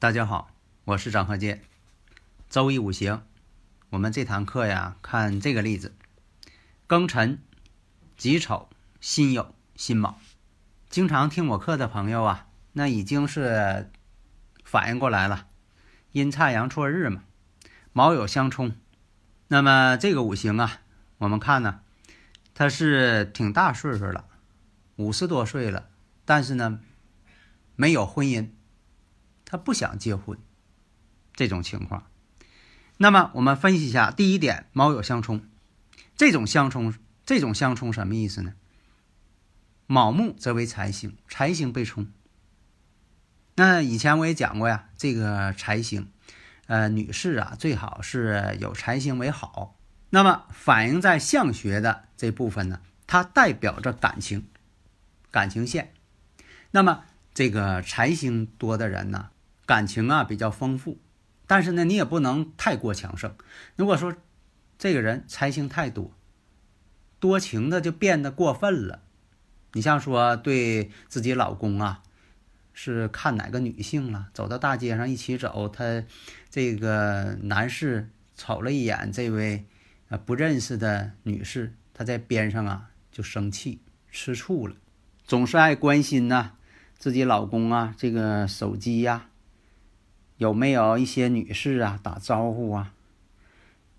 大家好，我是张鹤剑。周易五行，我们这堂课呀，看这个例子：庚辰、己丑、辛酉、辛卯。经常听我课的朋友啊，那已经是反应过来了，阴差阳错日嘛，卯酉相冲。那么这个五行啊，我们看呢，他是挺大岁数了，五十多岁了，但是呢，没有婚姻。他不想结婚，这种情况。那么我们分析一下，第一点，卯酉相冲，这种相冲，这种相冲什么意思呢？卯木则为财星，财星被冲。那以前我也讲过呀，这个财星，呃，女士啊，最好是有财星为好。那么反映在相学的这部分呢，它代表着感情，感情线。那么这个财星多的人呢？感情啊比较丰富，但是呢，你也不能太过强盛。如果说这个人财星太多，多情的就变得过分了。你像说对自己老公啊，是看哪个女性了，走到大街上一起走，他这个男士瞅了一眼这位啊不认识的女士，他在边上啊就生气吃醋了，总是爱关心呐自己老公啊这个手机呀。有没有一些女士啊打招呼啊？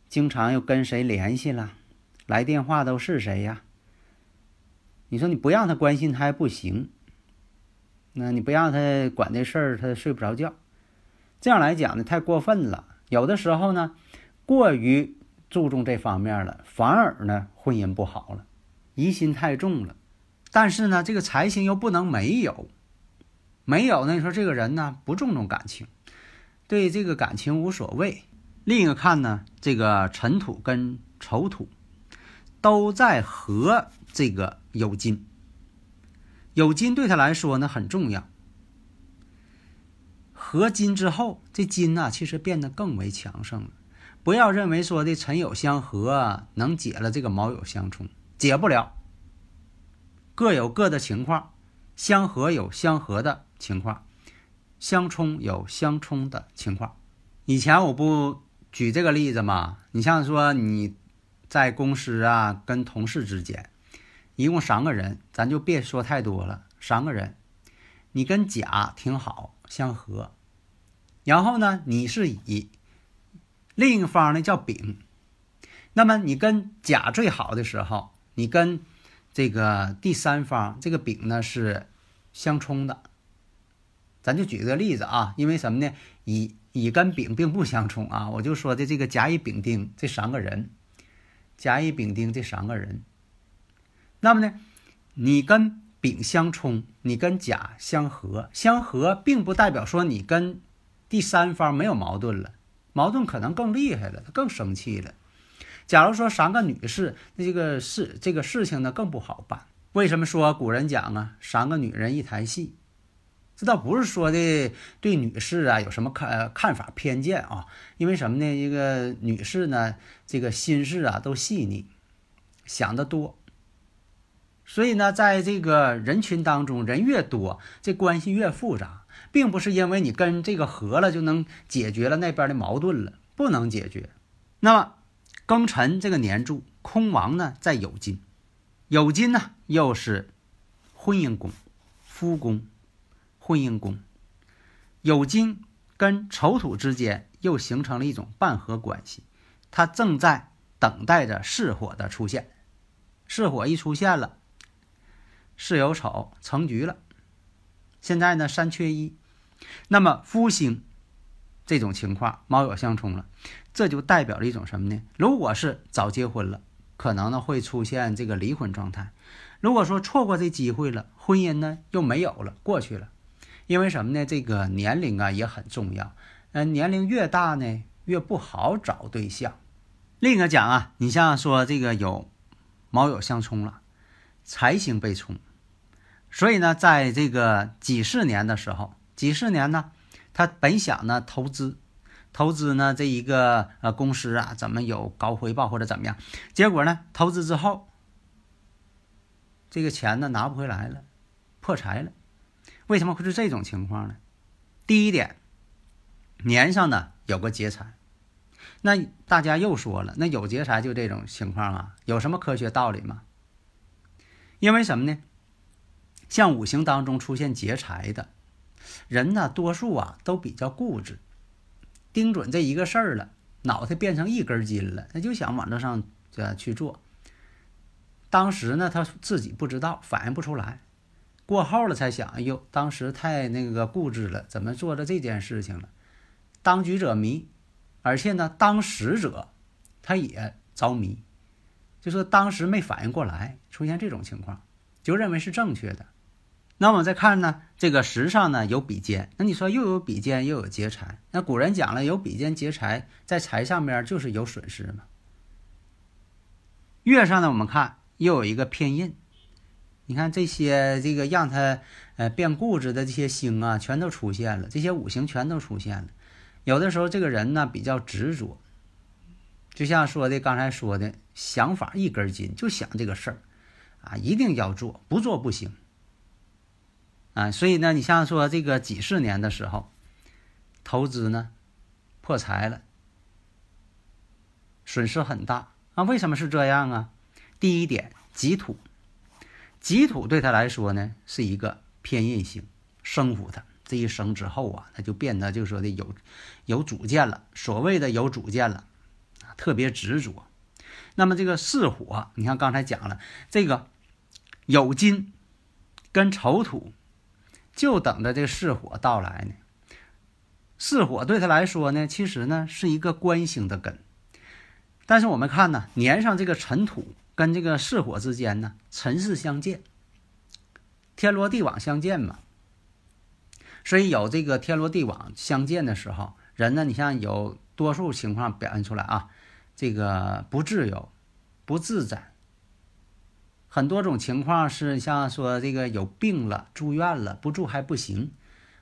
经常又跟谁联系了？来电话都是谁呀？你说你不让他关心他还不行，那你不让他管这事儿，他睡不着觉。这样来讲呢，太过分了。有的时候呢，过于注重这方面了，反而呢婚姻不好了，疑心太重了。但是呢，这个财星又不能没有，没有呢，你说这个人呢不注重感情。对这个感情无所谓。另一个看呢，这个尘土跟丑土都在合这个酉金，酉金对他来说呢很重要。合金之后，这金呢其实变得更为强盛了。不要认为说的辰酉相合能解了这个卯酉相冲，解不了。各有各的情况，相合有相合的情况。相冲有相冲的情况，以前我不举这个例子嘛？你像说你在公司啊，跟同事之间，一共三个人，咱就别说太多了。三个人，你跟甲挺好，相合，然后呢，你是乙，另一方呢叫丙，那么你跟甲最好的时候，你跟这个第三方这个丙呢是相冲的。咱就举个例子啊，因为什么呢？乙乙跟丙并不相冲啊，我就说的这个甲乙丙丁这三个人，甲乙丙丁这三个人，那么呢，你跟丙相冲，你跟甲相合，相合并不代表说你跟第三方没有矛盾了，矛盾可能更厉害了，他更生气了。假如说三个女士，那这个事这个事情呢更不好办。为什么说古人讲啊，三个女人一台戏？这倒不是说的对女士啊有什么看看法偏见啊，因为什么呢？这个女士呢，这个心事啊都细腻，想得多。所以呢，在这个人群当中，人越多，这关系越复杂，并不是因为你跟这个合了就能解决了那边的矛盾了，不能解决。那么，庚辰这个年柱空亡呢，在酉金，酉金呢又是婚姻宫、夫宫。婚姻宫，酉金跟丑土之间又形成了一种半合关系，它正在等待着巳火的出现。巳火一出现了，巳酉丑成局了。现在呢，三缺一，那么夫星这种情况卯酉相冲了，这就代表了一种什么呢？如果是早结婚了，可能呢会出现这个离婚状态；如果说错过这机会了，婚姻呢又没有了，过去了。因为什么呢？这个年龄啊也很重要，嗯，年龄越大呢越不好找对象。另一个讲啊，你像说这个有卯酉相冲了，财星被冲，所以呢，在这个几十年的时候，几十年呢，他本想呢投资，投资呢这一个呃公司啊怎么有高回报或者怎么样，结果呢投资之后，这个钱呢拿不回来了，破财了。为什么会是这种情况呢？第一点，年上呢有个劫财。那大家又说了，那有劫财就这种情况啊？有什么科学道理吗？因为什么呢？像五行当中出现劫财的人呢，多数啊都比较固执，盯准这一个事儿了，脑袋变成一根筋了，他就想往这上这去做。当时呢，他自己不知道，反应不出来，过后了才想，哎呦，当时太那个固执了，怎么做了这件事情了？当局者迷。而且呢，当时者他也着迷，就说当时没反应过来，出现这种情况，就认为是正确的。那我们再看呢，这个时上呢有比肩，那你说又有比肩又有劫财，那古人讲了，有比肩劫财，在财上面就是有损失嘛。月上呢，我们看又有一个偏印，你看这些这个让他呃变固执的这些星啊，全都出现了，这些五行全都出现了。有的时候，这个人呢比较执着，就像说的刚才说的想法一根筋，就想这个事儿，啊，一定要做，不做不行，啊，所以呢，你像说这个几十年的时候，投资呢破财了，损失很大啊。为什么是这样啊？第一点，己土，己土对他来说呢是一个偏印星，生扶他。这一生之后啊，他就变得就说的有有主见了。所谓的有主见了，特别执着。那么这个巳火，你看刚才讲了，这个酉金跟丑土，就等着这个巳火到来呢。巳火对他来说呢，其实呢是一个官星的根。但是我们看呢，年上这个辰土跟这个巳火之间呢，辰巳相见，天罗地网相见嘛。所以有这个天罗地网相见的时候，人呢，你像有多数情况表现出来啊，这个不自由、不自在。很多种情况是像说这个有病了，住院了，不住还不行，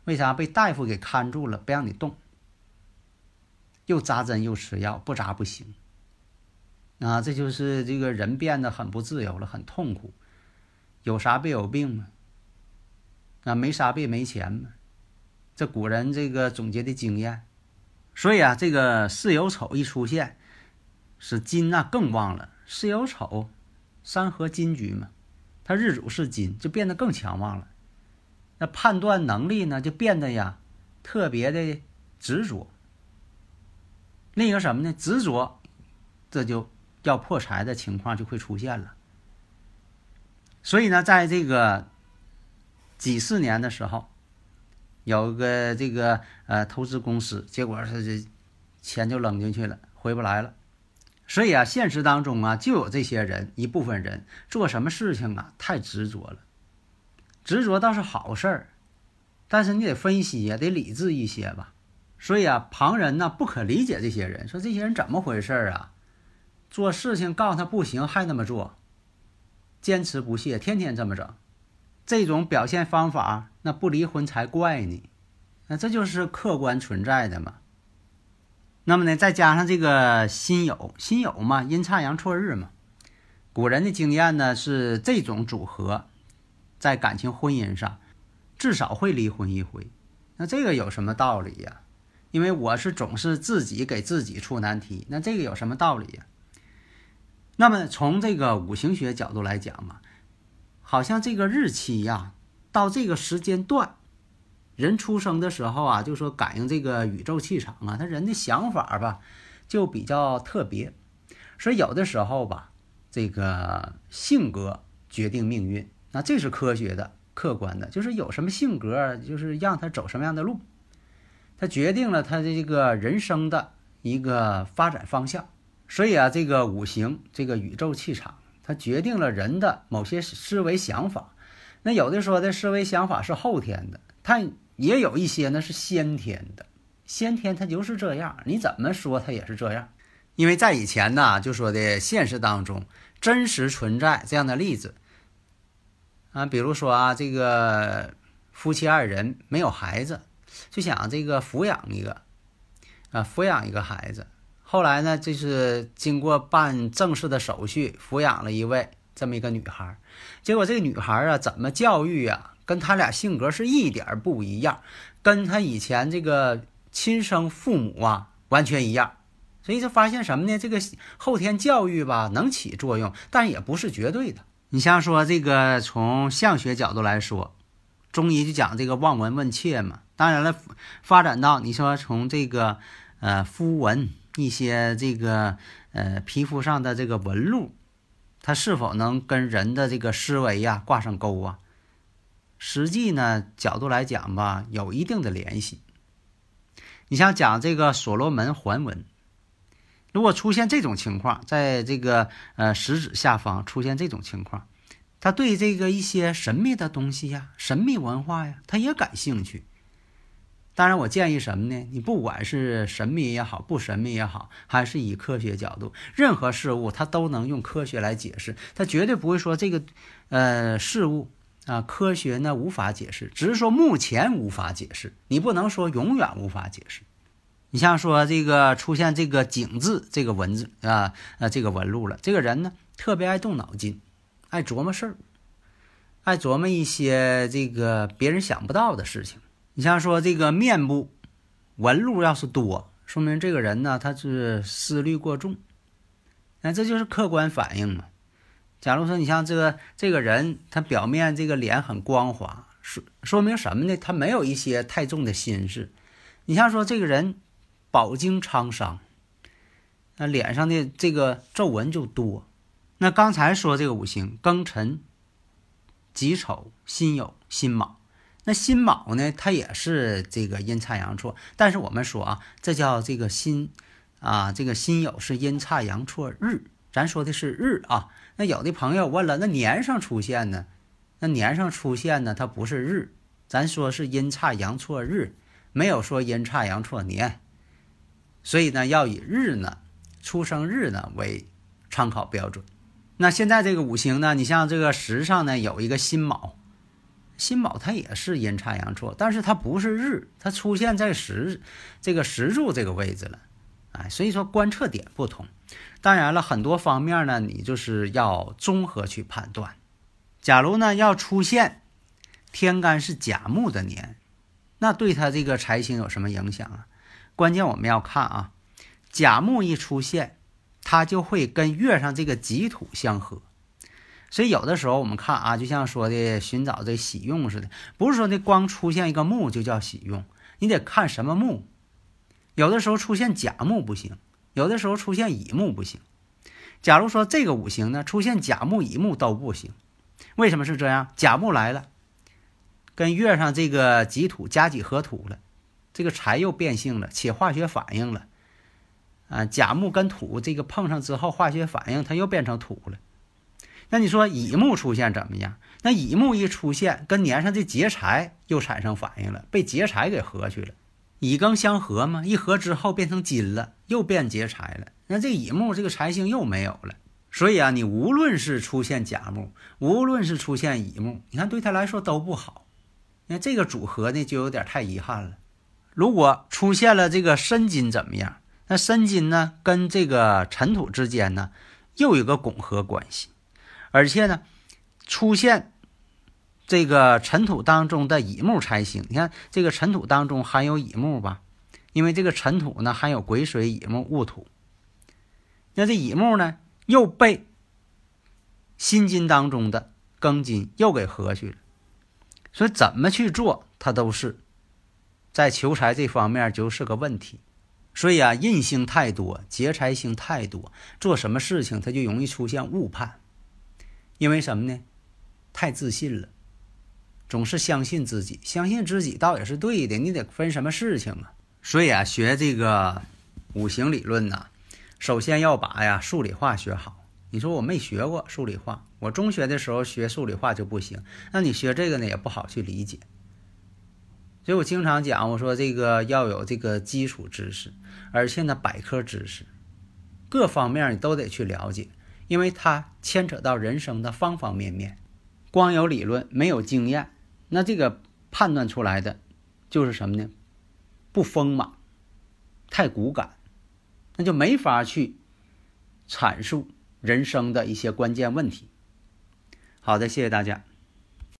为啥被大夫给看住了，不让你动，又扎针又吃药，不扎不行。啊，这就是这个人变得很不自由了，很痛苦。有啥病有病吗？啊，没啥病没钱吗？这古人这个总结的经验，所以啊，这个巳酉丑一出现，使金那更旺了。巳酉丑，三合金局嘛，他日主是金，就变得更强旺了。那判断能力呢，就变得呀特别的执着。另一个什么呢？执着，这就要破财的情况就会出现了。所以呢，在这个几四年的时候。有个这个呃投资公司，结果是这钱就扔进去了，回不来了。所以啊，现实当中啊，就有这些人，一部分人做什么事情啊，太执着了。执着倒是好事儿，但是你得分析呀，得理智一些吧。所以啊，旁人呢不可理解这些人，说这些人怎么回事啊？做事情告诉他不行，还那么做，坚持不懈，天天这么整。这种表现方法，那不离婚才怪呢。那这就是客观存在的嘛。那么呢，再加上这个辛有，辛有嘛，阴差阳错日嘛。古人的经验呢是这种组合，在感情婚姻上，至少会离婚一回。那这个有什么道理呀？因为我是总是自己给自己出难题，那这个有什么道理呀？那么从这个五行学角度来讲嘛。好像这个日期呀，到这个时间段，人出生的时候啊，就说感应这个宇宙气场啊，他人的想法吧，就比较特别。所以有的时候吧，这个性格决定命运，那这是科学的、客观的，就是有什么性格，就是让他走什么样的路。他决定了他的这个人生的一个发展方向。所以啊，这个五行，这个宇宙气场，它决定了人的某些思维想法。那有的说的思维想法是后天的，它也有一些呢是先天的。先天它就是这样，你怎么说它也是这样。因为在以前呢，就说的现实当中真实存在这样的例子啊，比如说啊，这个夫妻二人没有孩子，就想这个抚养一个啊，抚养一个孩子。后来呢，就是经过办正式的手续，抚养了一位这么一个女孩。结果这个女孩啊，怎么教育啊，跟他俩性格是一点不一样，跟他以前这个亲生父母啊完全一样。所以就发现什么呢？这个后天教育吧，能起作用，但也不是绝对的。你像说这个从相学角度来说，中医就讲这个望闻问切嘛。当然了，发展到你说从这个呃肤纹。一些这个呃皮肤上的这个纹路，它是否能跟人的这个思维呀挂上钩啊？实际呢角度来讲吧，有一定的联系。你像讲这个所罗门环纹，如果出现这种情况，在这个呃食指下方出现这种情况，他对这个一些神秘的东西呀、神秘文化呀，他也感兴趣。当然，我建议什么呢？你不管是神秘也好，不神秘也好，还是以科学角度，任何事物它都能用科学来解释，它绝对不会说这个，呃，事物啊，科学呢无法解释，只是说目前无法解释，你不能说永远无法解释。你像说这个出现这个“井”字这个文字啊，呃，这个纹路了，这个人呢特别爱动脑筋，爱琢磨事儿，爱琢磨一些这个别人想不到的事情。你像说这个面部纹路要是多，说明这个人呢他是思虑过重，那这就是客观反应嘛。假如说你像这个这个人，他表面这个脸很光滑，说说明什么呢？他没有一些太重的心事。你像说这个人饱经沧桑，那脸上的这个皱纹就多。那刚才说这个五行庚辰、己丑、辛酉、辛卯。那辛卯呢？它也是这个阴差阳错，但是我们说啊，这叫这个辛啊，这个辛酉是阴差阳错日，咱说的是日啊。那有的朋友问了，那年上出现呢？那年上出现呢？它不是日，咱说是阴差阳错日，没有说阴差阳错年。所以呢，要以日呢，出生日呢为参考标准。那现在这个五行呢，你像这个时上呢有一个辛卯。辛卯它也是阴差阳错，但是它不是日，它出现在时这个时柱这个位置了，哎，所以说观测点不同。当然了，很多方面呢，你就是要综合去判断。假如呢要出现天干是甲木的年，那对他这个财星有什么影响啊？关键我们要看啊，甲木一出现，它就会跟月上这个己土相合。所以有的时候我们看啊，就像说的寻找这喜用似的，不是说那光出现一个木就叫喜用，你得看什么木。有的时候出现甲木不行，有的时候出现乙木不行。假如说这个五行呢出现甲木、乙木都不行，为什么是这样？甲木来了，跟月上这个己土甲己合土了，这个财又变性了，起化学反应了。啊，甲木跟土这个碰上之后，化学反应它又变成土了。那你说乙木出现怎么样？那乙木一出现，跟年上的劫财又产生反应了，被劫财给合去了。乙庚相合嘛，一合之后变成金了，又变劫财了。那这乙木这个财星又没有了。所以啊，你无论是出现甲木，无论是出现乙木，你看对他来说都不好。那这个组合呢，就有点太遗憾了。如果出现了这个申金怎么样？那申金呢，跟这个尘土之间呢，又有个拱合关系。而且呢，出现这个尘土当中的乙木才行。你看这个尘土当中含有乙木吧？因为这个尘土呢含有癸水、乙木、戊土。那这乙木呢又被辛金当中的庚金又给合去了。所以怎么去做，它都是在求财这方面就是个问题。所以啊，印星太多，劫财星太多，做什么事情它就容易出现误判。因为什么呢？太自信了，总是相信自己，相信自己倒也是对的。你得分什么事情啊？所以啊，学这个五行理论呢，首先要把呀数理化学好。你说我没学过数理化，我中学的时候学数理化就不行，那你学这个呢也不好去理解。所以我经常讲，我说这个要有这个基础知识，而且呢百科知识，各方面你都得去了解，因为它牵扯到人生的方方面面。光有理论没有经验，那这个判断出来的就是什么呢？不丰满，太骨感，那就没法去阐述。人生的一些关键问题。好的，谢谢大家。